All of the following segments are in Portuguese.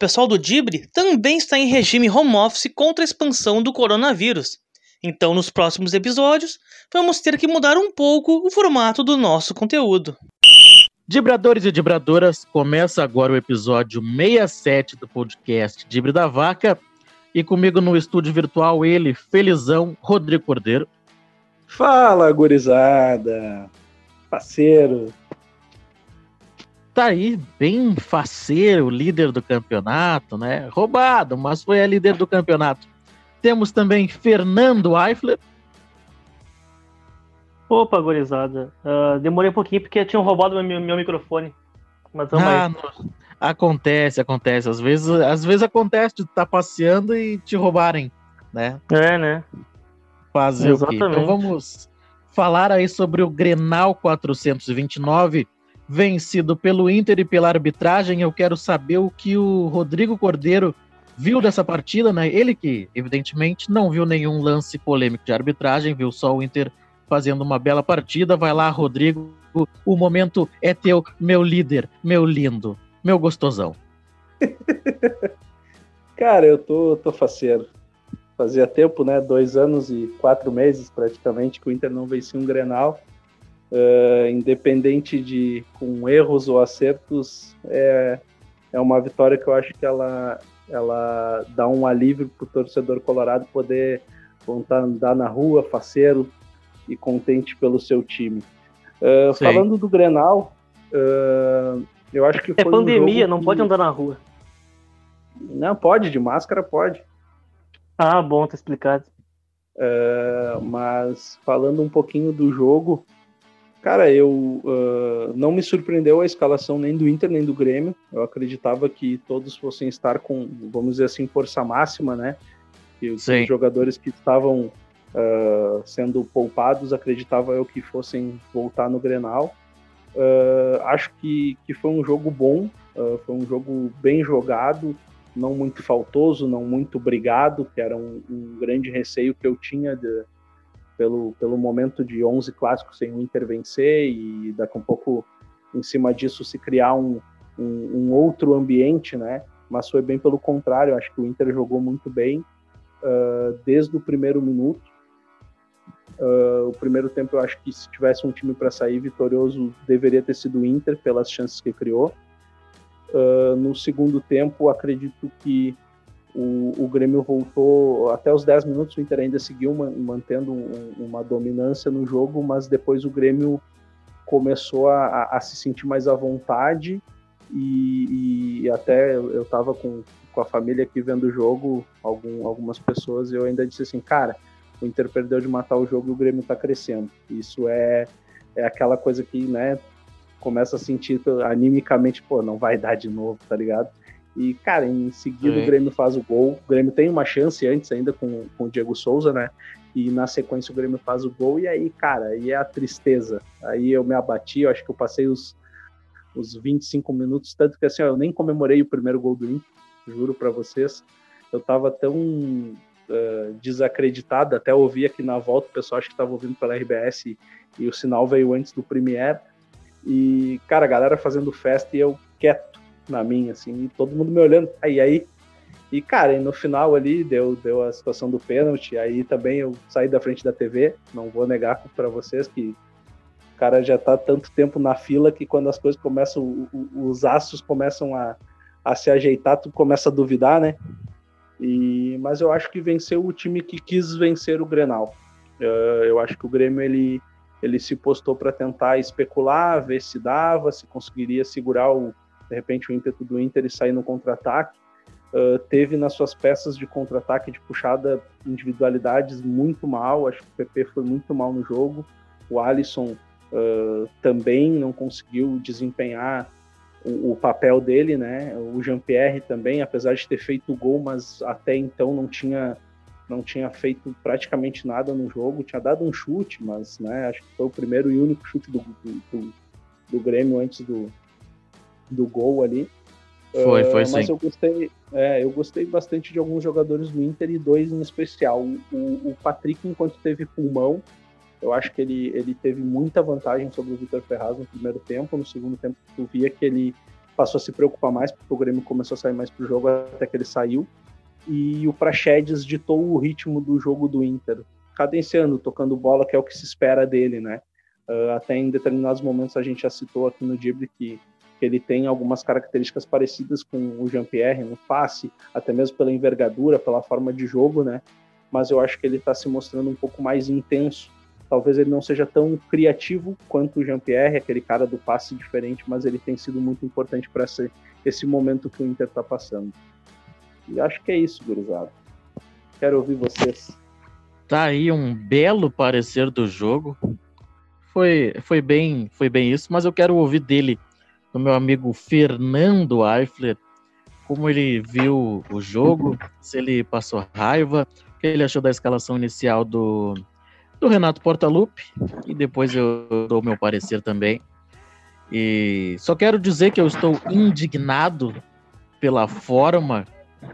O pessoal do Dibre também está em regime home office contra a expansão do coronavírus. Então, nos próximos episódios, vamos ter que mudar um pouco o formato do nosso conteúdo. Dibradores e dibradoras, começa agora o episódio 67 do podcast Dibre da Vaca. E comigo no estúdio virtual, ele, felizão, Rodrigo Cordeiro. Fala, gurizada! Parceiro! Tá aí, bem faceiro, líder do campeonato, né? Roubado, mas foi a líder do campeonato. Temos também Fernando Eifler. Opa, gurizada. Uh, demorei um pouquinho porque tinham roubado meu, meu microfone. Mas ah. Não. Acontece, acontece. Às vezes, às vezes acontece de estar tá passeando e te roubarem, né? É, né? Fazer Exatamente. o quê? Então vamos falar aí sobre o Grenal 429, vencido pelo Inter e pela arbitragem. Eu quero saber o que o Rodrigo Cordeiro viu dessa partida, né? Ele que, evidentemente, não viu nenhum lance polêmico de arbitragem, viu só o Inter fazendo uma bela partida. Vai lá, Rodrigo. O momento é teu, meu líder, meu lindo meu gostosão? Cara, eu tô, tô faceiro. Fazia tempo, né? Dois anos e quatro meses praticamente que o Inter não vencia um Grenal. Uh, independente de com erros ou acertos, é, é uma vitória que eu acho que ela, ela dá um alívio para o torcedor colorado poder voltar a andar na rua, faceiro e contente pelo seu time. Uh, falando do Grenal, uh, eu acho que é pandemia, um não que... pode andar na rua. Não, pode, de máscara pode. Ah, bom, tá explicado. Mas falando um pouquinho do jogo, cara, eu uh, não me surpreendeu a escalação nem do Inter nem do Grêmio. Eu acreditava que todos fossem estar com, vamos dizer assim, força máxima, né? Que os Sim. jogadores que estavam uh, sendo poupados, acreditava eu que fossem voltar no Grenal. Uh, acho que, que foi um jogo bom, foi um jogo bem jogado, não muito faltoso, não muito brigado, que era um, um grande receio que eu tinha de, pelo, pelo momento de 11 clássicos sem o Inter vencer e daqui a um pouco em cima disso se criar um, um, um outro ambiente, né? Mas foi bem pelo contrário, acho que o Inter jogou muito bem uh, desde o primeiro minuto. Uh, o primeiro tempo eu acho que se tivesse um time para sair vitorioso deveria ter sido o Inter pelas chances que criou. Uh, no segundo tempo acredito que o, o, Grêmio voltou até os 10 minutos o Inter ainda seguiu mantendo um, uma dominância no jogo, mas depois o Grêmio começou a, a se sentir mais à vontade e, e até eu estava com, com a família aqui vendo o jogo, algum, algumas pessoas, e eu ainda disse assim, cara, o Inter perdeu de matar o jogo e o Grêmio está crescendo. Isso é, é aquela coisa que, né, começa a sentir animicamente, pô, não vai dar de novo, tá ligado? E, cara, em seguida o Grêmio faz o gol. O Grêmio tem uma chance antes ainda com, com o Diego Souza, né? E na sequência o Grêmio faz o gol. E aí, cara, aí é a tristeza. Aí eu me abati, eu acho que eu passei os, os 25 minutos, tanto que assim, ó, eu nem comemorei o primeiro gol do Inter, juro para vocês. Eu tava tão uh, desacreditada. Até ouvi aqui na volta, o pessoal acho que estava ouvindo pela RBS e, e, o sinal veio antes do Premiere. E, cara, a galera fazendo festa e eu quieto na minha, assim, e todo mundo me olhando. Aí, aí. E, cara, e no final ali deu, deu a situação do pênalti. Aí também eu saí da frente da TV. Não vou negar para vocês que o cara já tá tanto tempo na fila que quando as coisas começam, os aços começam a, a se ajeitar, tu começa a duvidar, né? E, mas eu acho que venceu o time que quis vencer o Grenal. Uh, eu acho que o Grêmio ele, ele se postou para tentar especular, ver se dava, se conseguiria segurar o, de repente o ímpeto do Inter e sair no contra-ataque. Uh, teve nas suas peças de contra-ataque de puxada individualidades muito mal. Acho que o PP foi muito mal no jogo. O Alisson uh, também não conseguiu desempenhar o, o, papel dele, né? O Jean-Pierre também, apesar de ter feito o gol, mas até então não tinha não tinha feito praticamente nada no jogo, tinha dado um chute, mas né, acho que foi o primeiro e único chute do, do, do Grêmio antes do, do gol ali. Foi, foi uh, mas sim. eu gostei, é, eu gostei bastante de alguns jogadores do Inter e dois em especial. O, o Patrick, enquanto teve pulmão, eu acho que ele, ele teve muita vantagem sobre o Vitor Ferraz no primeiro tempo. No segundo tempo, tu via que ele passou a se preocupar mais, porque o Grêmio começou a sair mais pro jogo até que ele saiu. E o Praxedes ditou o ritmo do jogo do Inter, cadenciando, tocando bola, que é o que se espera dele, né? Uh, até em determinados momentos a gente já citou aqui no Dibre que, que ele tem algumas características parecidas com o Jean-Pierre no passe, até mesmo pela envergadura, pela forma de jogo, né? Mas eu acho que ele está se mostrando um pouco mais intenso Talvez ele não seja tão criativo quanto o Jean-Pierre, aquele cara do passe diferente, mas ele tem sido muito importante para esse, momento que o Inter está passando. E acho que é isso, gurizada. Quero ouvir vocês. Tá aí um belo parecer do jogo. Foi, foi bem, foi bem isso, mas eu quero ouvir dele, do meu amigo Fernando Eifler, como ele viu o jogo, se ele passou raiva, o que ele achou da escalação inicial do, do Renato Portaluppi e depois eu dou meu parecer também. E só quero dizer que eu estou indignado pela forma,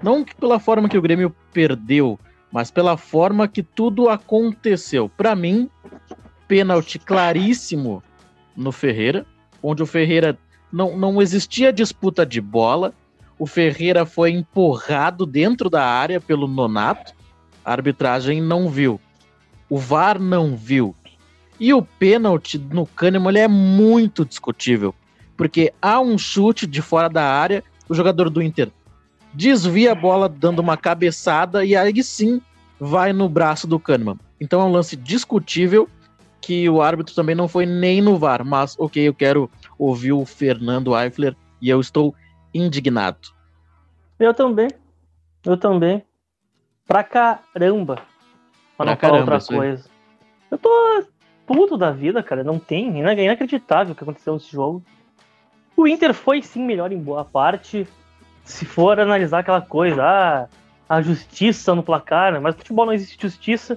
não pela forma que o Grêmio perdeu, mas pela forma que tudo aconteceu. Para mim, pênalti claríssimo no Ferreira, onde o Ferreira não, não existia disputa de bola. O Ferreira foi empurrado dentro da área pelo Nonato. A arbitragem não viu o VAR não viu. E o pênalti no Kahneman ele é muito discutível, porque há um chute de fora da área, o jogador do Inter desvia a bola dando uma cabeçada e aí sim vai no braço do Kahneman. Então é um lance discutível que o árbitro também não foi nem no VAR, mas ok, eu quero ouvir o Fernando Eifler e eu estou indignado. Eu também. Eu também. Pra caramba. Pra não falar outra coisa. Eu tô puto da vida, cara. Não tem. É inacreditável o que aconteceu nesse jogo. O Inter foi sim melhor em boa parte. Se for analisar aquela coisa, ah, a justiça no placar, né? mas no futebol não existe justiça.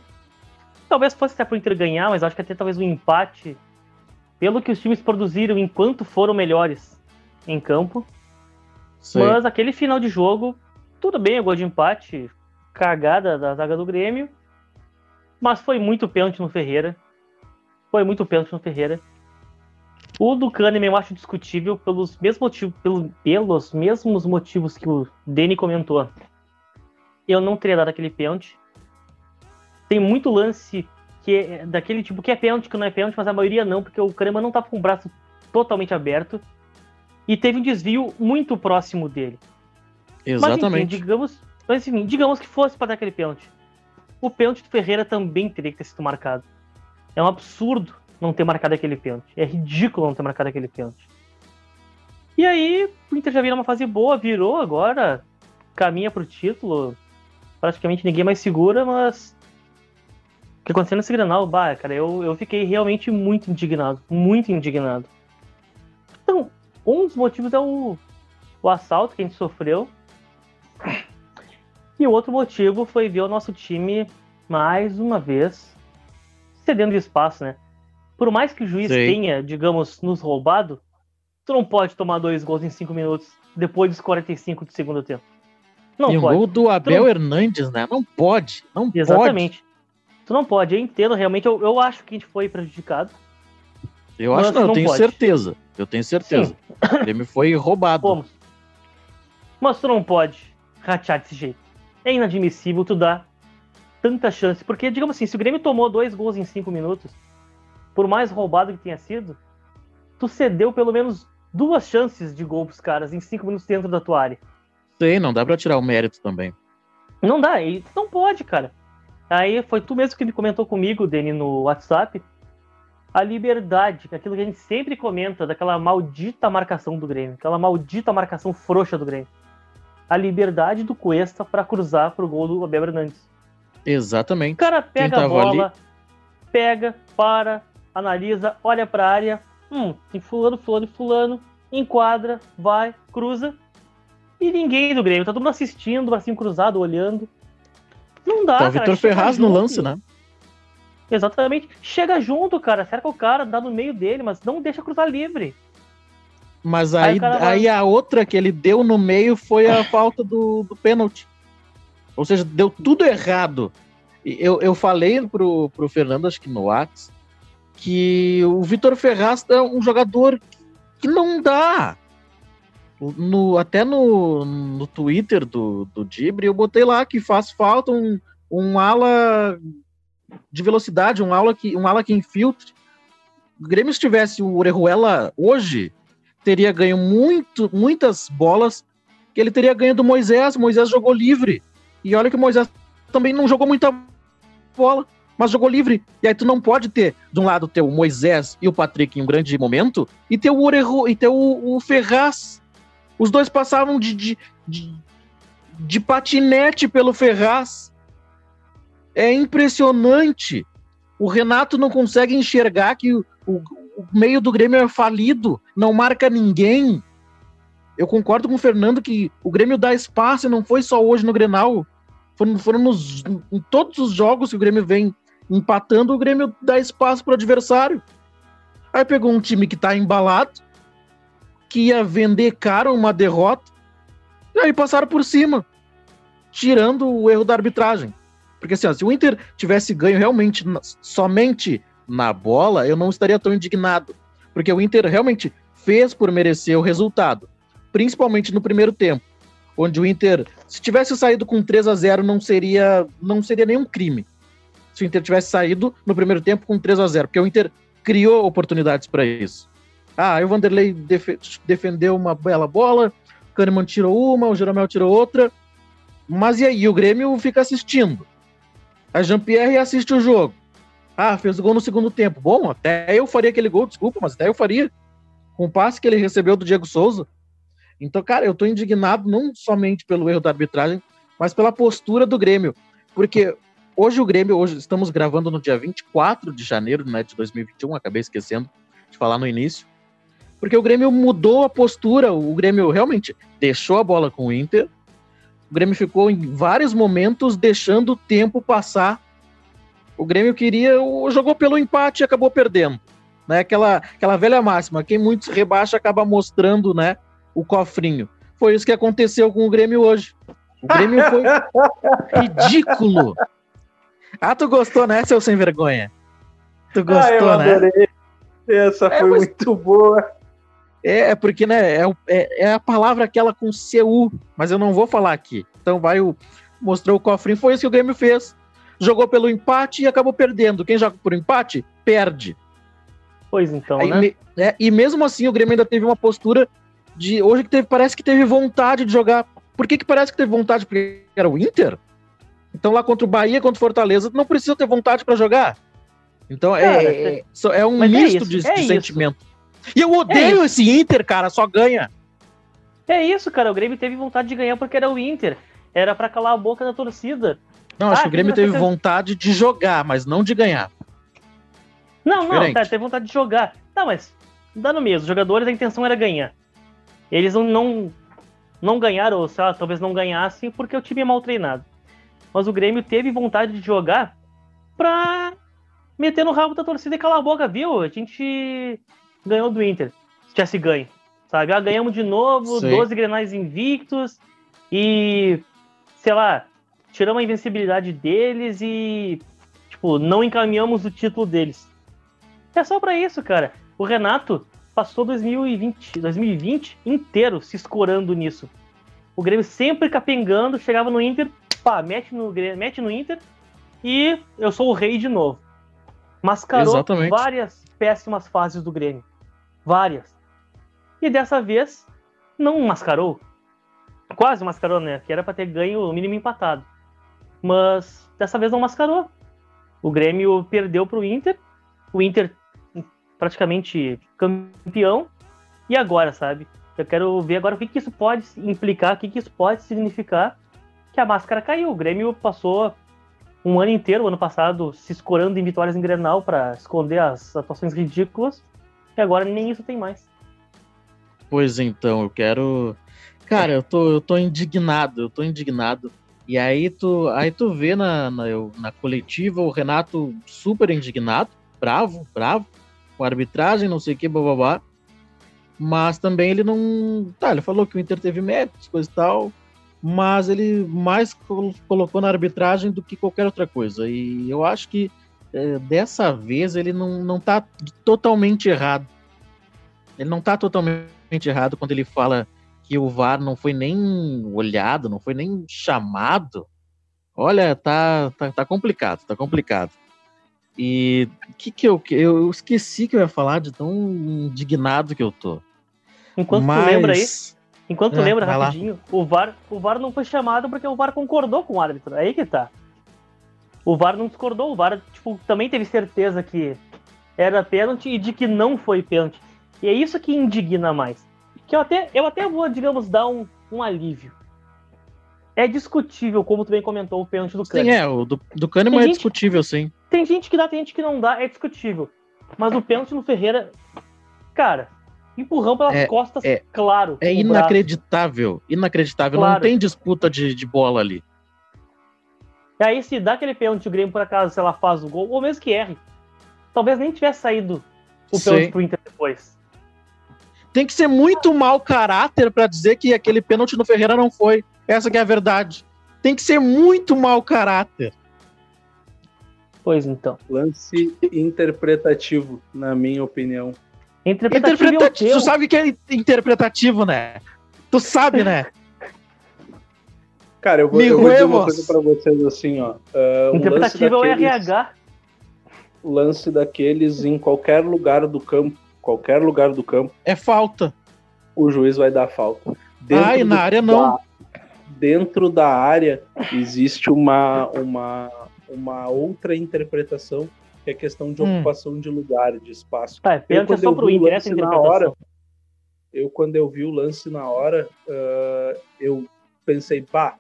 Talvez fosse até pro Inter ganhar, mas acho que até talvez um empate. Pelo que os times produziram enquanto foram melhores em campo. Sim. Mas aquele final de jogo, tudo bem, é gol de empate, cagada da zaga do Grêmio. Mas foi muito pênalti no Ferreira. Foi muito pênalti no Ferreira. O do Kahneman eu acho discutível pelos mesmos motivos, pelos, pelos mesmos motivos que o Deni comentou. Eu não teria dado aquele pênalti. Tem muito lance que é daquele tipo que é pênalti, que não é pênalti, mas a maioria não, porque o Kahneman não tava com o braço totalmente aberto. E teve um desvio muito próximo dele. Exatamente. Mas, enfim, digamos, mas, enfim, digamos que fosse para dar aquele pênalti o pênalti do Ferreira também teria que ter sido marcado. É um absurdo não ter marcado aquele pênalti. É ridículo não ter marcado aquele pênalti. E aí, o Inter já vira uma fase boa, virou agora, caminha pro título. Praticamente ninguém mais segura, mas. O que aconteceu nesse Granal, bah, cara, eu, eu fiquei realmente muito indignado. Muito indignado. Então, um dos motivos é o, o assalto que a gente sofreu. E o outro motivo foi ver o nosso time, mais uma vez, cedendo espaço, né? Por mais que o juiz Sim. tenha, digamos, nos roubado, tu não pode tomar dois gols em cinco minutos depois dos 45 do segundo tempo. Não e pode. o gol do Abel não... Hernandes, né? Não pode. Não Exatamente. Pode. Tu não pode. Eu entendo, realmente. Eu, eu acho que a gente foi prejudicado. Eu acho não, eu tenho pode. certeza. Eu tenho certeza. Sim. O Grêmio foi roubado. Fomos. Mas tu não pode ratear desse jeito é inadmissível tu dar tanta chance. Porque, digamos assim, se o Grêmio tomou dois gols em cinco minutos, por mais roubado que tenha sido, tu cedeu pelo menos duas chances de gol pros caras em cinco minutos dentro da tua área. Sei, não dá pra tirar o mérito também. Não dá, e não pode, cara. Aí foi tu mesmo que me comentou comigo, Dani, no WhatsApp. A liberdade, aquilo que a gente sempre comenta, daquela maldita marcação do Grêmio, aquela maldita marcação frouxa do Grêmio a liberdade do Cuesta para cruzar pro gol do Abel Hernandes. Exatamente. O cara pega a bola, ali... pega, para, analisa, olha para a área, hum, tem fulano, fulano e fulano, enquadra, vai, cruza, e ninguém do Grêmio, tá todo mundo assistindo, bracinho cruzado, olhando. Não dá, tá o Vitor Ferraz no lance, né? Exatamente. Chega junto, cara, cerca o cara, dá no meio dele, mas não deixa cruzar livre. Mas aí, aí, aí, a outra que ele deu no meio foi a falta do, do pênalti. Ou seja, deu tudo errado. Eu, eu falei pro, pro Fernando, acho que no Whats, que o Vitor Ferraz é um jogador que não dá. No, até no, no Twitter do, do Dibre, eu botei lá que faz falta um, um ala de velocidade, um ala que, um ala que infiltre. O Grêmio, se tivesse o Orejuela hoje, teria ganho muito, muitas bolas que ele teria ganho do Moisés. Moisés jogou livre. E olha que o Moisés também não jogou muita bola, mas jogou livre. E aí tu não pode ter, de um lado, ter o Moisés e o Patrick em um grande momento, e ter o Orejo, e ter o, o Ferraz. Os dois passavam de, de, de, de patinete pelo Ferraz. É impressionante. O Renato não consegue enxergar que o, o, o meio do Grêmio é falido, não marca ninguém. Eu concordo com o Fernando que o Grêmio dá espaço e não foi só hoje no Grenal. Foram, foram nos, em todos os jogos que o Grêmio vem empatando, o Grêmio dá espaço para o adversário. Aí pegou um time que está embalado, que ia vender caro uma derrota, e aí passaram por cima, tirando o erro da arbitragem. Porque assim, ó, se o Inter tivesse ganho realmente somente na bola, eu não estaria tão indignado. Porque o Inter realmente fez por merecer o resultado. Principalmente no primeiro tempo. Onde o Inter, se tivesse saído com 3 a 0 não seria, não seria nenhum crime. Se o Inter tivesse saído no primeiro tempo com 3 a 0 Porque o Inter criou oportunidades para isso. Ah, o Vanderlei def defendeu uma bela bola, o Kahneman tirou uma, o Jeromel tirou outra. Mas e aí? O Grêmio fica assistindo. A Jean-Pierre assiste o jogo. Ah, fez o gol no segundo tempo. Bom, até eu faria aquele gol, desculpa, mas até eu faria. Com o passe que ele recebeu do Diego Souza. Então, cara, eu tô indignado não somente pelo erro da arbitragem, mas pela postura do Grêmio. Porque hoje o Grêmio, hoje estamos gravando no dia 24 de janeiro né, de 2021, acabei esquecendo de falar no início. Porque o Grêmio mudou a postura, o Grêmio realmente deixou a bola com o Inter. O Grêmio ficou em vários momentos deixando o tempo passar o Grêmio queria, jogou pelo empate e acabou perdendo. Né? Aquela, aquela velha máxima, quem muitos rebaixa acaba mostrando né, o cofrinho. Foi isso que aconteceu com o Grêmio hoje. O Grêmio foi ridículo. Ah, tu gostou, né, seu sem vergonha? Tu gostou, ah, eu né? adorei. né? Essa é, foi mas... muito boa. É, é porque, né, é, é, é, a palavra aquela com CU, mas eu não vou falar aqui. Então vai o. Mostrou o cofrinho, foi isso que o Grêmio fez jogou pelo empate e acabou perdendo. Quem joga por empate, perde. Pois então, Aí, né? Me, é, e mesmo assim, o Grêmio ainda teve uma postura de. Hoje que teve, parece que teve vontade de jogar. Por que, que parece que teve vontade? Porque era o Inter? Então lá contra o Bahia, contra o Fortaleza, não precisa ter vontade para jogar. Então é, cara, é, é, é, um é misto de, de sentimento. E eu odeio esse Inter, cara, só ganha. É isso, cara. O Grêmio teve vontade de ganhar porque era o Inter. Era para calar a boca da torcida. Não, acho ah, que o Grêmio teve vontade de jogar, mas não de ganhar. Não, Diferente. não, tá, teve vontade de jogar. Não, mas dá no mesmo. Os jogadores, a intenção era ganhar. Eles não, não, não ganharam, ou sei lá, talvez não ganhassem porque o time é mal treinado. Mas o Grêmio teve vontade de jogar pra meter no rabo da torcida e calar a boca, viu? A gente ganhou do Inter. Se tivesse ganho, sabe? Ah, ganhamos de novo, Sim. 12 grenais invictos e, sei lá, tiramos a invencibilidade deles e, tipo, não encaminhamos o título deles. É só para isso, cara. O Renato passou 2020, 2020 inteiro se escorando nisso. O Grêmio sempre capengando, chegava no Inter, pá, mete no, mete no Inter e eu sou o rei de novo. Mascarou Exatamente. várias péssimas fases do Grêmio. Várias. E dessa vez não mascarou. Quase mascarou, né? Que era para ter ganho o mínimo empatado mas dessa vez não mascarou. O Grêmio perdeu para o Inter, o Inter praticamente campeão, e agora, sabe? Eu quero ver agora o que, que isso pode implicar, o que, que isso pode significar que a máscara caiu. O Grêmio passou um ano inteiro, ano passado, se escorando em vitórias em Grenal para esconder as atuações ridículas, e agora nem isso tem mais. Pois então, eu quero. Cara, eu tô, eu tô indignado, eu tô indignado e aí tu, aí tu vê na, na, na coletiva o Renato super indignado, bravo, bravo, com arbitragem, não sei o que, blá. Mas também ele não. Tá, ele falou que o Inter teve méritos, coisa e tal, mas ele mais colocou na arbitragem do que qualquer outra coisa. E eu acho que dessa vez ele não, não tá totalmente errado. Ele não tá totalmente errado quando ele fala que o VAR não foi nem olhado, não foi nem chamado. Olha, tá, tá, tá complicado, tá complicado. E que que eu, eu esqueci que eu ia falar de tão indignado que eu tô. Enquanto Mas... tu lembra aí, enquanto tu é, lembra rapidinho, o VAR, o VAR não foi chamado porque o VAR concordou com o árbitro. É aí que tá. O VAR não discordou, o VAR tipo, também teve certeza que era pênalti e de que não foi pênalti. E é isso que indigna mais. Que eu até, eu até vou, digamos, dar um, um alívio. É discutível, como tu bem comentou, o pênalti do Kahneman. Sim, é, o do, do Kahneman é gente, discutível, sim. Tem gente que dá, tem gente que não dá, é discutível. Mas o pênalti no Ferreira, cara, empurrão pelas é, costas, é, claro. É inacreditável, braço. inacreditável. Claro. Não tem disputa de, de bola ali. E aí, se dá aquele pênalti, o Grêmio, por acaso, se ela faz o gol, ou mesmo que erre, talvez nem tivesse saído o pênalti pro Inter depois. Tem que ser muito mau caráter para dizer que aquele pênalti no Ferreira não foi. Essa é a verdade. Tem que ser muito mau caráter. Pois então. Lance interpretativo, na minha opinião. Interpretativo. interpretativo tu sabe que é interpretativo, né? Tu sabe, né? Cara, eu vou, eu vou dizer uma coisa pra vocês assim, ó. Uh, um é o RH. Lance daqueles em qualquer lugar do campo. Qualquer lugar do campo. É falta. O juiz vai dar falta. Dentro ah, e na área não. dentro da área existe uma, uma, uma outra interpretação que é questão de hum. ocupação de lugar, de espaço. Tá, eu, quando é só pro Inter, essa na hora, eu quando eu vi o lance na hora, uh, eu pensei, pá,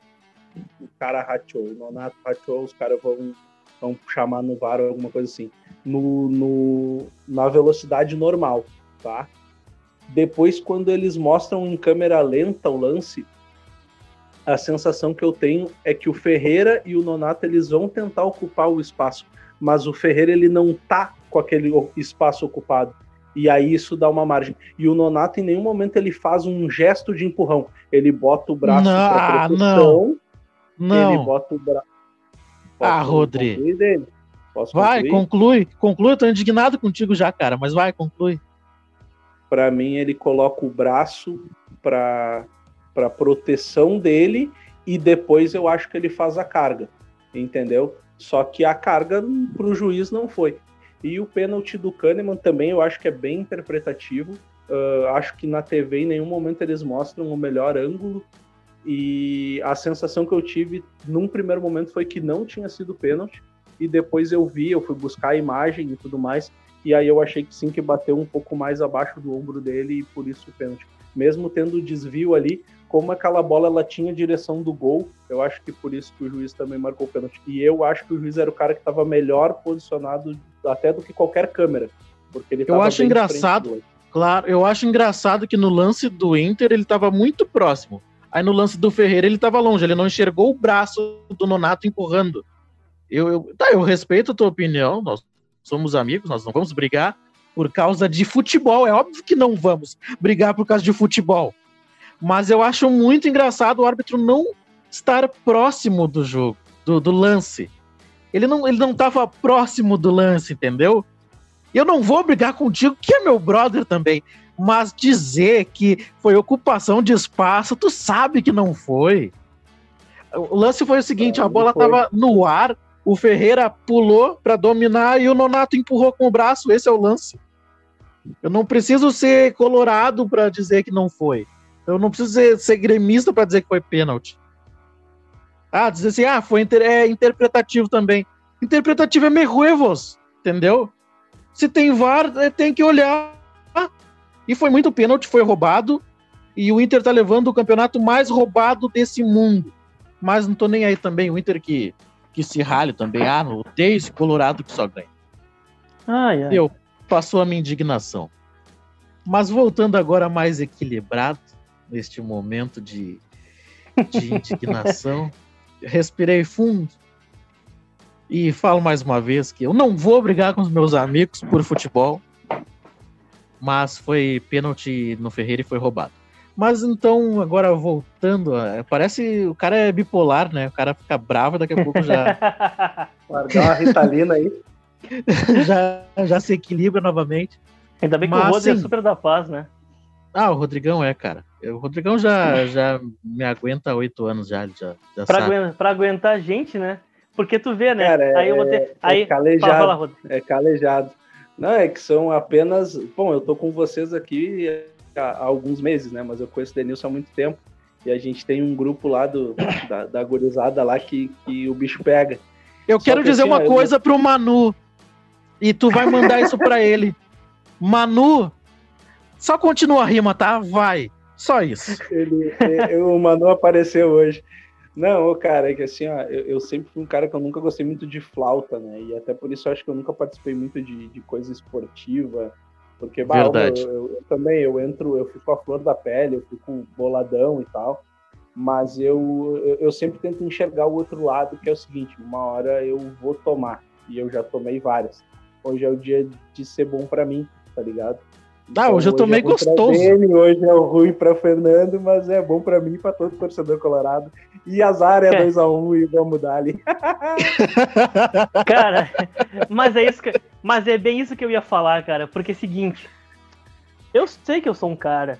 o cara rateou, o Nonato rateou, os caras vão, vão chamar no VAR ou alguma coisa assim. No, no, na velocidade normal, tá? Depois, quando eles mostram em câmera lenta o lance, a sensação que eu tenho é que o Ferreira e o Nonato eles vão tentar ocupar o espaço, mas o Ferreira ele não tá com aquele espaço ocupado. E aí isso dá uma margem. E o Nonato em nenhum momento ele faz um gesto de empurrão. Ele bota o braço para ah, proteção. Não. Não. Ele bota o braço. Ah, Rodrigo. Vai, conclui. Conclui, eu tô indignado contigo já, cara, mas vai, conclui. Para mim ele coloca o braço para para proteção dele e depois eu acho que ele faz a carga, entendeu? Só que a carga para o juiz não foi. E o pênalti do Kahneman também eu acho que é bem interpretativo. Uh, acho que na TV em nenhum momento eles mostram o melhor ângulo. E a sensação que eu tive num primeiro momento foi que não tinha sido pênalti. E depois eu vi, eu fui buscar a imagem e tudo mais. E aí eu achei que sim, que bateu um pouco mais abaixo do ombro dele e por isso o pênalti. Mesmo tendo o desvio ali, como aquela bola ela tinha direção do gol, eu acho que por isso que o juiz também marcou o pênalti. E eu acho que o juiz era o cara que estava melhor posicionado até do que qualquer câmera, porque ele Eu acho engraçado, claro, eu acho engraçado que no lance do Inter ele estava muito próximo. Aí no lance do Ferreira ele estava longe, ele não enxergou o braço do Nonato empurrando. Eu, eu, tá, eu respeito a tua opinião, nós somos amigos, nós não vamos brigar por causa de futebol. É óbvio que não vamos brigar por causa de futebol. Mas eu acho muito engraçado o árbitro não estar próximo do jogo, do, do lance. Ele não ele não estava próximo do lance, entendeu? Eu não vou brigar contigo, que é meu brother também. Mas dizer que foi ocupação de espaço, tu sabe que não foi. O lance foi o seguinte: a bola estava no ar, o Ferreira pulou para dominar e o Nonato empurrou com o braço. Esse é o lance. Eu não preciso ser colorado para dizer que não foi. Eu não preciso ser, ser gremista para dizer que foi pênalti. Ah, dizer assim, ah, foi inter, é interpretativo também. Interpretativo é merruevos, entendeu? Se tem VAR, é, tem que olhar. E foi muito pênalti, foi roubado. E o Inter tá levando o campeonato mais roubado desse mundo. Mas não tô nem aí também. O Inter que, que se rale também. Ah, no odeio esse Colorado que só ganha. Ai, ai. Eu, passou a minha indignação. Mas voltando agora mais equilibrado, neste momento de, de indignação. Respirei fundo e falo mais uma vez que eu não vou brigar com os meus amigos por futebol, mas foi pênalti no Ferreira e foi roubado. Mas então, agora voltando, parece o cara é bipolar, né? O cara fica bravo daqui a pouco já. Guardar uma ritalina aí. já, já se equilibra novamente. Ainda bem que Mas, o Rodo é super da paz, né? Ah, o Rodrigão é, cara. O Rodrigão já, já me aguenta há oito anos já, já, já pra, aguentar, pra aguentar a gente, né? Porque tu vê, né? Cara, é, aí eu vou ter. É aí, é calejado. Fala, fala, é calejado. Não, é que são apenas. Bom, eu tô com vocês aqui há, há alguns meses, né? Mas eu conheço o Denilson há muito tempo. E a gente tem um grupo lá do, da, da gurizada lá que, que o bicho pega. Eu Só quero que dizer assim, uma coisa eu... pro Manu. E tu vai mandar isso pra ele. Manu, só continua a rima, tá? Vai. Só isso. Ele, ele, o Manu apareceu hoje. Não, cara, é que assim, ó, eu, eu, sempre fui um cara que eu nunca gostei muito de flauta, né? E até por isso eu acho que eu nunca participei muito de, de coisa esportiva. Porque, bah, Verdade. Eu, eu, eu, também, eu entro, eu fico a flor da pele, eu fico boladão e tal. Mas eu, eu, sempre tento enxergar o outro lado, que é o seguinte, uma hora eu vou tomar. E eu já tomei várias. Hoje é o dia de ser bom para mim, tá ligado? Ah, hoje eu tô meio é gostoso. Dele, hoje é ruim para Fernando, mas é bom para mim e para todo torcedor colorado. E azar é 2x1 um, e vamos dar ali. cara, mas é, isso que, mas é bem isso que eu ia falar, cara. Porque é o seguinte, eu sei que eu sou um cara.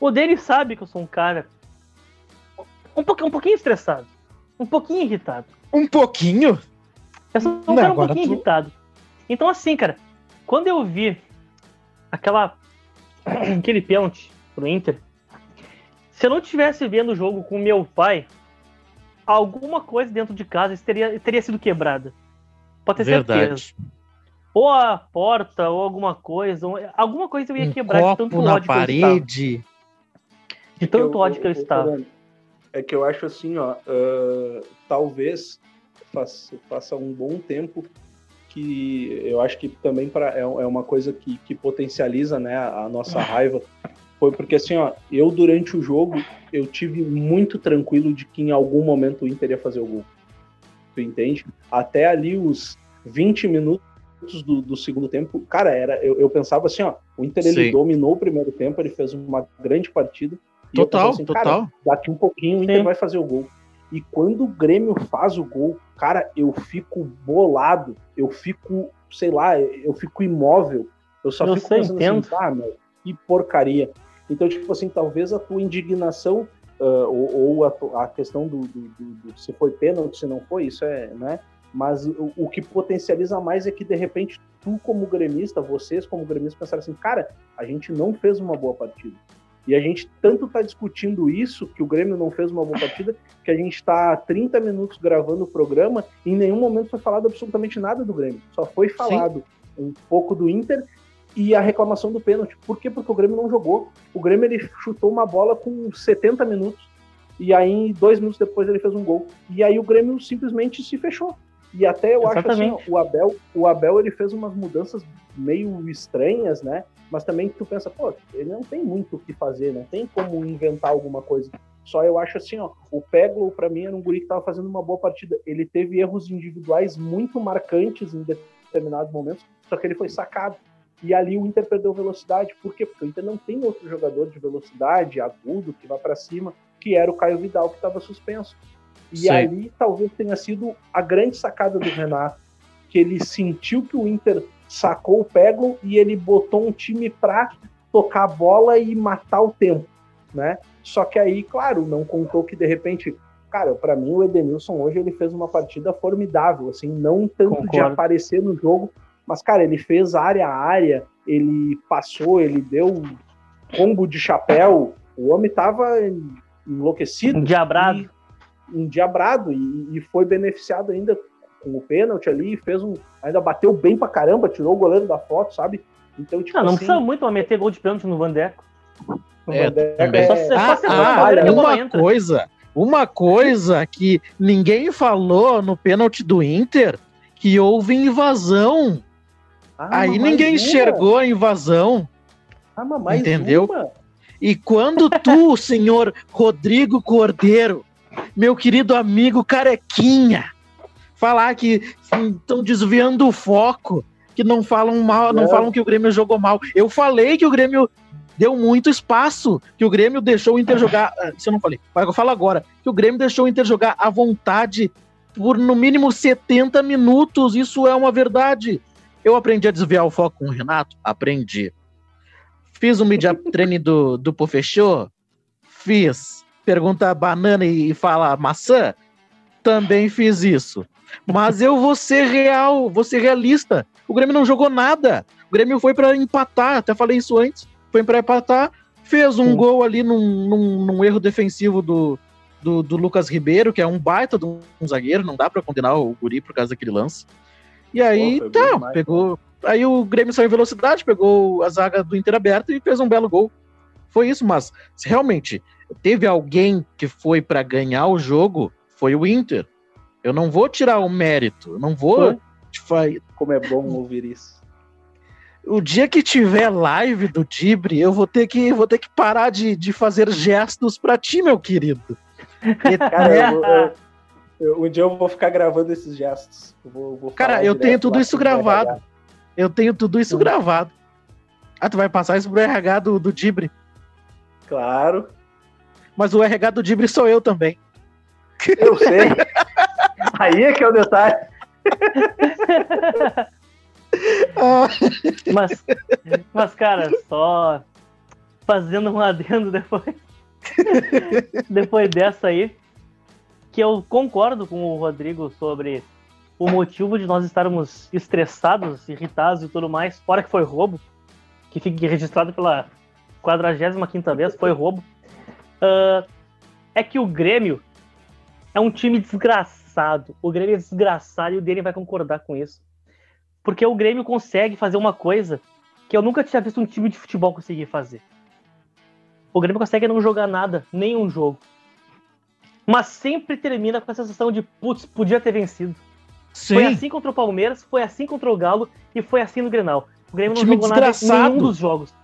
O dele sabe que eu sou um cara um, pouquinho, um pouquinho estressado. Um pouquinho irritado. Um pouquinho? Eu sou um Não, cara um pouquinho tu... irritado. Então, assim, cara, quando eu vi aquela aquele pênalti pro Inter, se eu não estivesse vendo o jogo com meu pai, alguma coisa dentro de casa teria, teria sido quebrada. Pode ter Verdade. certeza. Ou a porta, ou alguma coisa, alguma coisa eu ia um quebrar copo de tanto na ódio parede. De tanto ódio que eu estava. É que eu acho assim, ó, uh, talvez faça, faça um bom tempo que eu acho que também pra, é, é uma coisa que, que potencializa né, a nossa raiva. Foi porque assim, ó, eu durante o jogo eu tive muito tranquilo de que em algum momento o Inter ia fazer o gol. Tu entende? Até ali os 20 minutos do, do segundo tempo, cara, era eu, eu pensava assim, ó, o Inter ele dominou o primeiro tempo, ele fez uma grande partida. Total, assim, total. daqui um pouquinho o Inter Sim. vai fazer o gol. E quando o Grêmio faz o gol, cara, eu fico bolado, eu fico, sei lá, eu fico imóvel. Eu só eu fico sei, pensando entendo. assim, ah, meu, que porcaria. Então, tipo assim, talvez a tua indignação uh, ou, ou a, a, questão do, do, do, do, se foi pênalti, se não foi, isso é, né? Mas o, o, que potencializa mais é que, de repente, tu como gremista, vocês como gremistas, pensaram assim, cara, a gente não fez uma boa partida. E a gente tanto está discutindo isso, que o Grêmio não fez uma boa partida, que a gente está 30 minutos gravando o programa e em nenhum momento foi falado absolutamente nada do Grêmio. Só foi falado Sim. um pouco do Inter e a reclamação do pênalti. Por quê? Porque o Grêmio não jogou. O Grêmio ele chutou uma bola com 70 minutos e aí dois minutos depois ele fez um gol. E aí o Grêmio simplesmente se fechou. E até eu Exatamente. acho assim, o Abel, o Abel ele fez umas mudanças meio estranhas, né? Mas também tu pensa, pô, ele não tem muito o que fazer, não tem como inventar alguma coisa. Só eu acho assim, ó, o Peglo para mim era um guri que tava fazendo uma boa partida. Ele teve erros individuais muito marcantes em determinados momentos, só que ele foi sacado. E ali o Inter perdeu velocidade. Por quê? Porque o Inter não tem outro jogador de velocidade, agudo, que vá para cima, que era o Caio Vidal, que estava suspenso. E Sim. ali talvez tenha sido a grande sacada do Renato, que ele sentiu que o Inter sacou o Pego e ele botou um time para tocar a bola e matar o tempo, né? Só que aí, claro, não contou que de repente, cara, para mim o Edenilson hoje ele fez uma partida formidável, assim, não tanto Concordo. de aparecer no jogo, mas cara, ele fez área a área, ele passou, ele deu combo de chapéu, o homem tava enlouquecido, endiabrado, e, endiabrado e, e foi beneficiado ainda com o pênalti ali, fez um. Ainda bateu bem pra caramba, tirou o goleiro da foto, sabe? Então, tipo. Não, não assim, precisa muito meter gol de pênalti no Vandeco. É, é, só, ah, só ah, ah, uma coisa, uma coisa que ninguém falou no pênalti do Inter, que houve invasão. Ah, Aí ninguém uma. enxergou a invasão. Ah, mas entendeu? Uma. E quando tu, senhor Rodrigo Cordeiro, meu querido amigo carequinha, falar que estão desviando o foco, que não falam mal, não é. falam que o Grêmio jogou mal. Eu falei que o Grêmio deu muito espaço, que o Grêmio deixou o Inter jogar. Ah, isso eu não falei, eu falo agora, que o Grêmio deixou o Inter jogar à vontade por no mínimo 70 minutos. Isso é uma verdade. Eu aprendi a desviar o foco com o Renato? Aprendi. Fiz o um media training do, do Pofechô? Fiz. Pergunta banana e fala maçã? Também fiz isso. Mas eu vou ser real, vou ser realista. O Grêmio não jogou nada. O Grêmio foi para empatar, até falei isso antes. Foi para empatar, fez um Sim. gol ali num, num, num erro defensivo do, do, do, Lucas Ribeiro, que é um baita de um zagueiro, não dá para condenar o Guri por causa daquele lance. E aí, Pô, tá, demais, pegou. Né? Aí o Grêmio saiu em velocidade, pegou a zaga do Inter aberta e fez um belo gol. Foi isso, mas se realmente teve alguém que foi para ganhar o jogo, foi o Inter. Eu não vou tirar o mérito, eu não vou. Como é bom ouvir isso. O dia que tiver live do Dibre, eu vou ter que, vou ter que parar de, de fazer gestos para ti, meu querido. Cara, eu, eu, eu, um dia eu vou ficar gravando esses gestos. Eu vou, vou Cara, eu tenho tudo isso gravado. Eu tenho tudo isso gravado. Ah, tu vai passar isso pro RH do, do Dibre? Claro. Mas o RH do Dibre sou eu também. Eu sei. Aí é que é o detalhe. mas, mas, cara, só fazendo um adendo depois. depois dessa aí, que eu concordo com o Rodrigo sobre o motivo de nós estarmos estressados, irritados e tudo mais, fora que foi roubo, que fique registrado pela 45 vez, foi roubo, uh, é que o Grêmio é um time desgraçado. O Grêmio é desgraçado e o dele vai concordar com isso. Porque o Grêmio consegue fazer uma coisa que eu nunca tinha visto um time de futebol conseguir fazer. O Grêmio consegue não jogar nada, nenhum jogo. Mas sempre termina com a sensação de, putz, podia ter vencido. Sim. Foi assim contra o Palmeiras, foi assim contra o Galo e foi assim no Grenal. O Grêmio não jogou nada em nenhum dos jogos.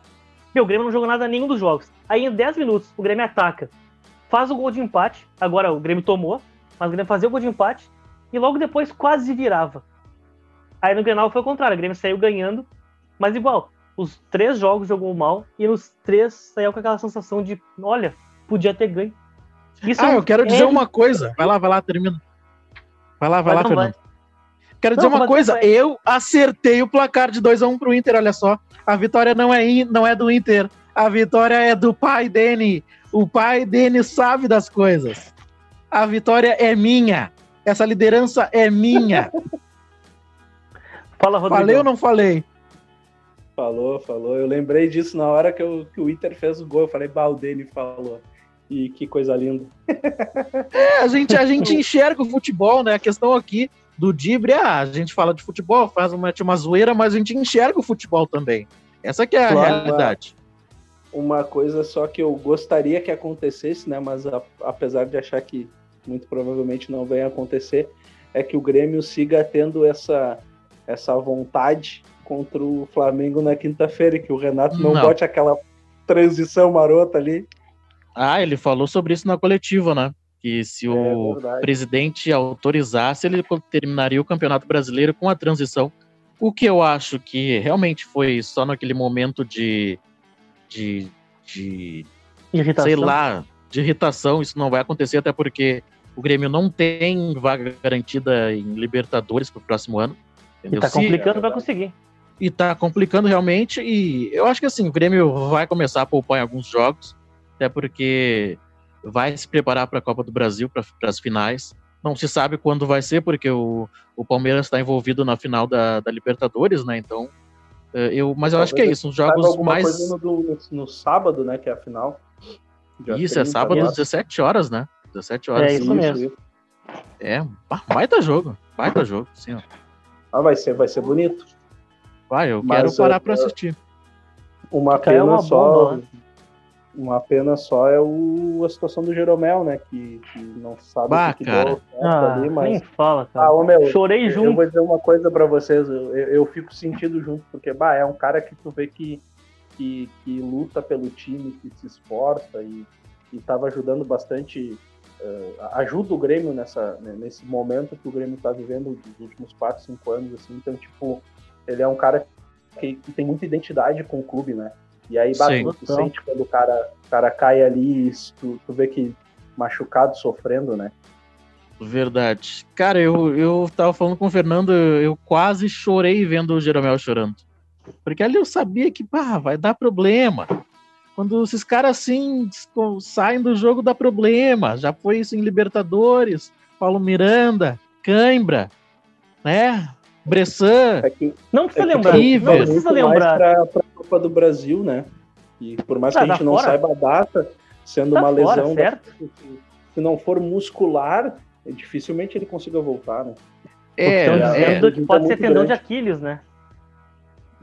Meu, o Grêmio não jogou nada em nenhum dos jogos. Aí em 10 minutos o Grêmio ataca, faz o gol de empate. Agora o Grêmio tomou, mas o Grêmio fazia o gol de empate e logo depois quase virava. Aí no Grenal foi o contrário, o Grêmio saiu ganhando, mas igual, os três jogos jogou mal e nos três saiu com aquela sensação de, olha, podia ter ganho. Isso ah, eu quero é... dizer uma coisa. Vai lá, vai lá, termina. Vai lá, vai, vai lá, Fernando. Vai. Quero dizer uma coisa, eu acertei o placar de 2 a 1 um pro Inter, olha só. A vitória não é, in, não é do Inter, a vitória é do pai Dene. O pai Dene sabe das coisas. A vitória é minha. Essa liderança é minha. Fala, Rodrigo. Falei ou não falei? Falou, falou. Eu lembrei disso na hora que, eu, que o Inter fez o gol. Eu falei, Baldeni falou. E que coisa linda. É, a gente, a gente enxerga o futebol, né? A questão aqui do Dibre, ah, a gente fala de futebol, faz uma, uma zoeira, mas a gente enxerga o futebol também. Essa que é a claro, realidade. Uma coisa só que eu gostaria que acontecesse, né, mas a, apesar de achar que muito provavelmente não vai acontecer, é que o Grêmio siga tendo essa, essa vontade contra o Flamengo na quinta-feira, que o Renato não, não bote aquela transição marota ali. Ah, ele falou sobre isso na coletiva, né? que se o é presidente autorizasse, ele terminaria o Campeonato Brasileiro com a transição. O que eu acho que realmente foi só naquele momento de, de, de irritação. sei lá, de irritação. Isso não vai acontecer, até porque o Grêmio não tem vaga garantida em Libertadores para o próximo ano. Entendeu? E tá complicando para conseguir. E tá complicando realmente. E eu acho que assim, o Grêmio vai começar a poupar em alguns jogos, até porque vai se preparar para a Copa do Brasil, para as finais. Não se sabe quando vai ser, porque o, o Palmeiras está envolvido na final da, da Libertadores, né? Então, eh, eu, mas eu Talvez acho que é isso, os jogos mais. No, no, no, sábado, né? Que é a final. Já isso, é sábado às 17 horas, né? 17 horas. É isso mesmo. É, baita jogo, baita jogo, sim. Ah, vai ser, vai ser bonito. Vai, eu mas, quero parar para assistir. Uma pena é uma só. Bomba, né? Uma pena só é o, a situação do Jeromel, né? Que, que não sabe bah, o que, cara. deu ah, ali, mas... Nem fala, cara. Ah, ô, meu, Chorei junto. Eu vou dizer uma coisa para vocês, eu, eu, fico sentindo junto, porque bah, é um cara que tu vê que, que, que luta pelo time, que se esforça e, estava ajudando bastante, ajuda o Grêmio nessa, né, nesse momento que o Grêmio está vivendo dos últimos 4, 5 anos, assim, então, tipo, ele é um cara que, que tem muita identidade com o clube, né? E aí bate, tu sente quando o cara, o cara cai ali, tu, tu vê que machucado, sofrendo, né? Verdade. Cara, eu, eu tava falando com o Fernando, eu quase chorei vendo o Jeromel chorando. Porque ali eu sabia que pá, vai dar problema. Quando esses caras assim saem do jogo, dá problema. Já foi isso em Libertadores, Paulo Miranda, Cãibra, né? Bressan. É que, não precisa é lembrar. Não precisa lembrar. Para a Copa do Brasil, né? E por mais que a gente não fora. saiba a data, sendo uma fora, lesão, da, se não for muscular, dificilmente ele consiga voltar, né? É, é, é que pode ser tendão de Aquiles, né?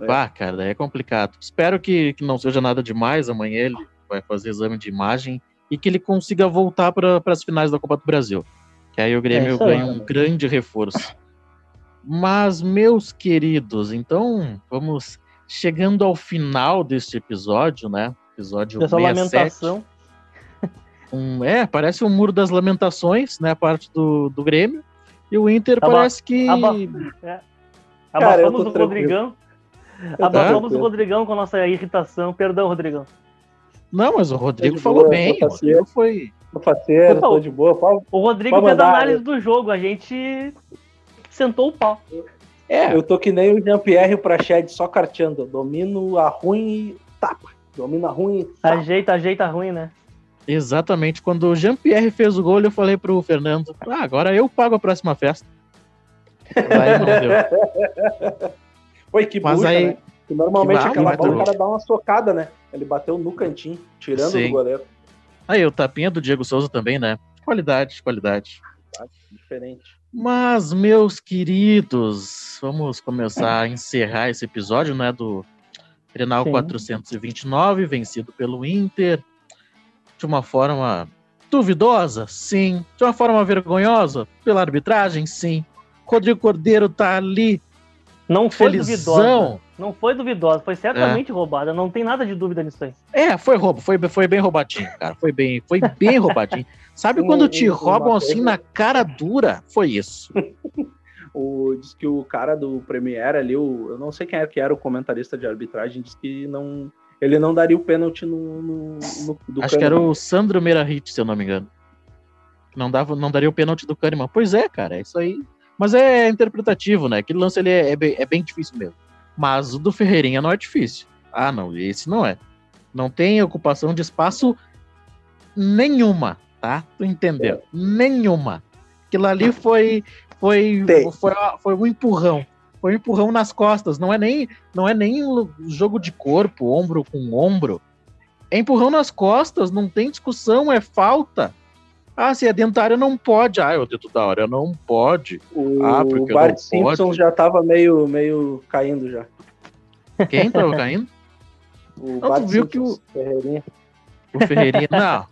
Ah, cara, daí é complicado. Espero que, que não seja nada demais. Amanhã ele vai fazer exame de imagem e que ele consiga voltar para as finais da Copa do Brasil. Que aí o Grêmio é ganha um grande reforço. Mas, meus queridos, então vamos chegando ao final deste episódio, né? Episódio Dessa 67. lamentação. Um, é, parece um muro das lamentações, né? A parte do, do Grêmio. E o Inter Aba parece que. Aba é. Abafamos o Rodrigão. Abafamos o Rodrigão com a nossa irritação. Perdão, Rodrigão. Não, mas o Rodrigo falou boa, bem. O Rodrigo foi. Tô faceiro, tô de boa. Pode, o Rodrigo fez a análise do jogo, a gente sentou o pau. É. Eu tô que nem o Jean-Pierre Prachete, só carteando. Domino a ruim e tapa. Domino a ruim e tapa. Ajeita, ajeita ruim, né? Exatamente. Quando o Jean-Pierre fez o gol, eu falei pro Fernando: ah, agora eu pago a próxima festa. Aí não deu. Oi, que Mas bucha, aí... né? Que normalmente que aquela bola o cara dá uma socada, né? Ele bateu no cantinho, tirando Sim. do goleiro. Aí, o tapinha do Diego Souza também, né? Qualidade, qualidade. Diferente. Mas, meus queridos, vamos começar a encerrar esse episódio, né? Do Grenal 429, vencido pelo Inter. De uma forma duvidosa? Sim. De uma forma vergonhosa? Pela arbitragem? Sim. Rodrigo Cordeiro tá ali. Não foi felizão. duvidosa. Não foi duvidosa, foi certamente é. roubada. Não tem nada de dúvida nisso aí. É, foi roubo, foi, foi bem roubadinho, cara. Foi bem, foi bem roubadinho. Sabe quando te roubam assim na cara dura? Foi isso. o, diz que o cara do Premier ali, o, eu não sei quem era que era o comentarista de arbitragem, disse que não, ele não daria o pênalti no, no, no do Acho Kahneman. que era o Sandro Merahit, se eu não me engano. Não, dava, não daria o pênalti do Kahneman. Pois é, cara, é isso aí. Mas é interpretativo, né? Aquele lance ali é, é, bem, é bem difícil mesmo. Mas o do Ferreirinha não é difícil. Ah, não, esse não é. Não tem ocupação de espaço nenhuma tá? Tu entendeu? É. Nenhuma. Aquilo ali foi foi, foi, foi um empurrão. Foi um empurrão nas costas. Não é nem não é nem jogo de corpo, ombro com ombro. É empurrão nas costas, não tem discussão, é falta. Ah, se é dentária não pode. Ah, da hora não pode. O ah, porque Bart Simpson pode. já tava meio, meio caindo já. Quem tava caindo? O não, Bart tu viu Simpsons, que o Ferreirinha. O Ferreirinha, não.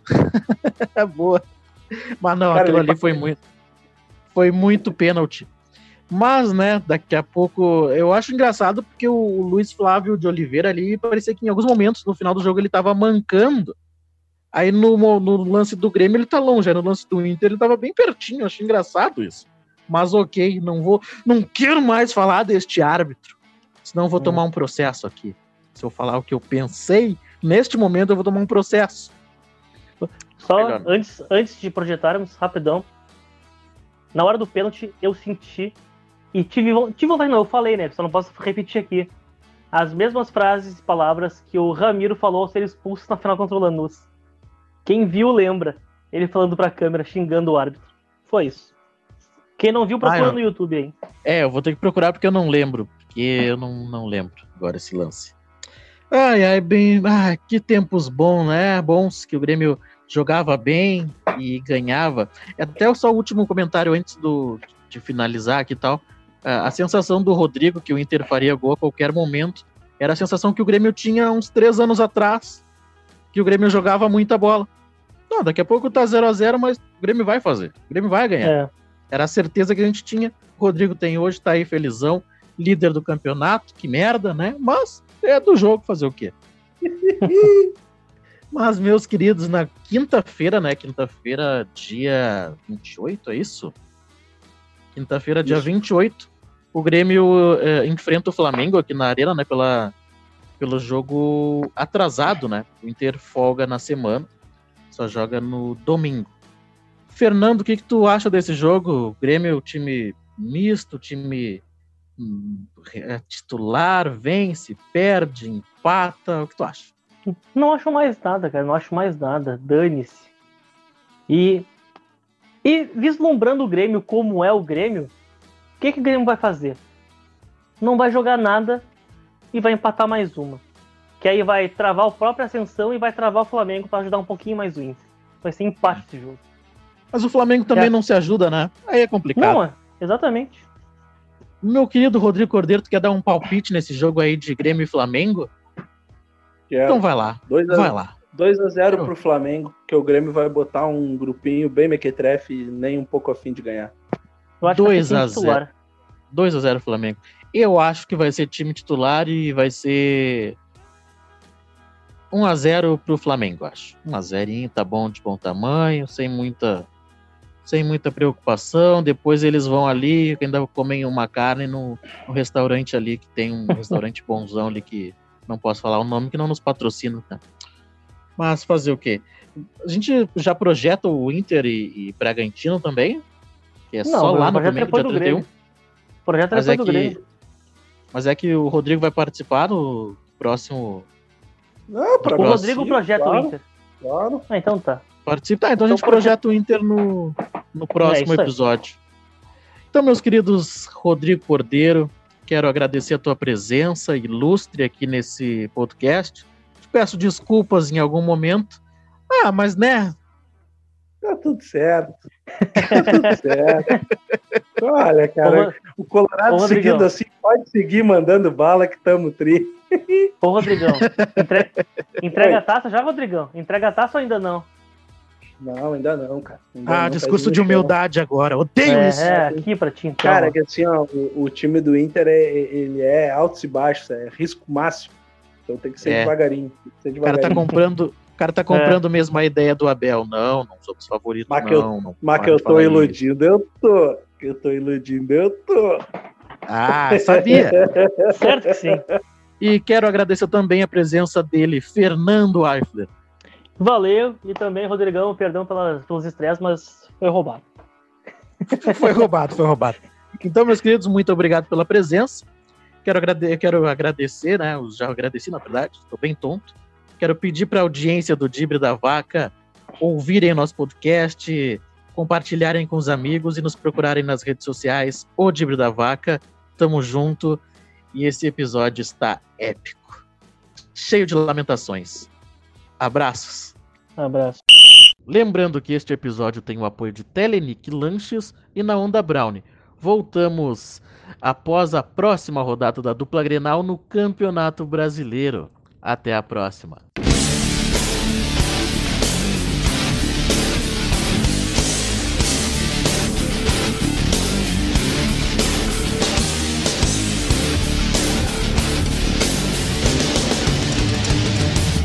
é boa. Mas não, Cara, aquilo ali foi muito. Foi muito pênalti. Mas, né, daqui a pouco. Eu acho engraçado porque o Luiz Flávio de Oliveira ali parecia que em alguns momentos no final do jogo ele tava mancando. Aí no, no lance do Grêmio ele tá longe, aí no lance do Inter ele tava bem pertinho. Acho engraçado isso. Mas ok, não vou. Não quero mais falar deste árbitro. Senão vou hum. tomar um processo aqui. Se eu falar o que eu pensei, neste momento eu vou tomar um processo. Só antes, antes de projetarmos, rapidão. Na hora do pênalti, eu senti. E tive, tive vontade, não, eu falei, né? Só não posso repetir aqui. As mesmas frases e palavras que o Ramiro falou ao ser expulso na final contra o Lanús. Quem viu lembra. Ele falando pra câmera, xingando o árbitro. Foi isso. Quem não viu, procura ah, no YouTube aí. É, eu vou ter que procurar porque eu não lembro. Porque eu não, não lembro agora esse lance. Ai, ai, bem. Ah, que tempos bons, né? Bons que o Grêmio jogava bem e ganhava. Até só o último comentário antes do, de finalizar aqui e tal. A sensação do Rodrigo que o Inter faria gol a qualquer momento era a sensação que o Grêmio tinha uns três anos atrás, que o Grêmio jogava muita bola. Não, daqui a pouco tá 0 a 0 mas o Grêmio vai fazer. O Grêmio vai ganhar. É. Era a certeza que a gente tinha. O Rodrigo tem hoje, tá aí felizão, líder do campeonato, que merda, né? Mas é do jogo fazer o quê? Mas, meus queridos, na quinta-feira, né? Quinta-feira, dia 28, é isso? Quinta-feira, dia isso. 28, o Grêmio é, enfrenta o Flamengo aqui na Arena, né? Pela, pelo jogo atrasado, né? O Inter folga na semana, só joga no domingo. Fernando, o que, que tu acha desse jogo? O Grêmio, time misto, time é titular, vence, perde, empata, o que tu acha? Não acho mais nada, cara, não acho mais nada, dane-se. E, e vislumbrando o Grêmio como é o Grêmio, o que, que o Grêmio vai fazer? Não vai jogar nada e vai empatar mais uma. Que aí vai travar o próprio Ascensão e vai travar o Flamengo para ajudar um pouquinho mais o Inter. Vai ser empate esse jogo. Mas o Flamengo também é. não se ajuda, né? Aí é complicado. Não, exatamente. Meu querido Rodrigo Cordeiro, tu quer dar um palpite nesse jogo aí de Grêmio e Flamengo? Quero. Então vai lá. Dois a, vai lá. 2 a 0 pro Flamengo, que o Grêmio vai botar um grupinho bem mequetrefe e nem um pouco afim de ganhar. 2 a 0. 2 a 0 Flamengo. Eu acho que vai ser time titular e vai ser 1 a 0 pro Flamengo, acho. 1 a 0 tá bom de bom tamanho, sem muita sem muita preocupação. Depois eles vão ali, ainda comem uma carne no, no restaurante ali, que tem um restaurante bonzão ali que não posso falar o nome, que não nos patrocina, tá? Mas fazer o quê? A gente já projeta o Inter e, e Bragantino também? Que é não, só lá no começo, dia 31. Projeto mas é do que. Mas é que o Rodrigo vai participar no próximo. Não, pra o Rodrigo projeta claro, o Inter. Claro. Ah, então tá. Participa. Tá, então, então a gente projeta o Inter no, no próximo é episódio. Então, meus queridos Rodrigo Cordeiro, quero agradecer a tua presença ilustre aqui nesse podcast. Te peço desculpas em algum momento. Ah, mas né? Tá tudo certo. Tá tudo certo. Olha, cara, Ô, o Colorado Ô, seguindo assim, pode seguir mandando bala que tamo tri. Ô, Rodrigão, entre... entrega a taça já, Rodrigão? Entrega a taça ou ainda não? Não, ainda não, cara. Ainda ah, não, discurso de humildade agora. Odeio é, isso. É, aqui pra ti, então. Cara, que assim, ó, o, o, time do Inter é, ele é altos e baixos, é risco máximo. Então tem que ser é. devagarinho. Ser devagarinho. O cara tá comprando, o cara tá comprando é. mesmo a ideia do Abel. Não, não somos favoritos, mas não. Que eu, não mas que eu tô iludindo, isso. eu tô. Que eu tô iludindo, eu tô. Ah, sabia. certo que sim. E quero agradecer também a presença dele, Fernando Eifler. Valeu, e também, Rodrigão, perdão pelas, pelos estresses, mas foi roubado. foi roubado, foi roubado. Então, meus queridos, muito obrigado pela presença. Quero, agrade quero agradecer, né? Eu já agradeci, na verdade, estou bem tonto. Quero pedir para a audiência do Dibre da Vaca ouvirem nosso podcast, compartilharem com os amigos e nos procurarem nas redes sociais, o Dibre da Vaca. Tamo junto e esse episódio está épico, cheio de lamentações. Abraços. Abraço. Lembrando que este episódio tem o apoio de Telenic Lanches e na Onda Brown. Voltamos após a próxima rodada da dupla Grenal no Campeonato Brasileiro. Até a próxima.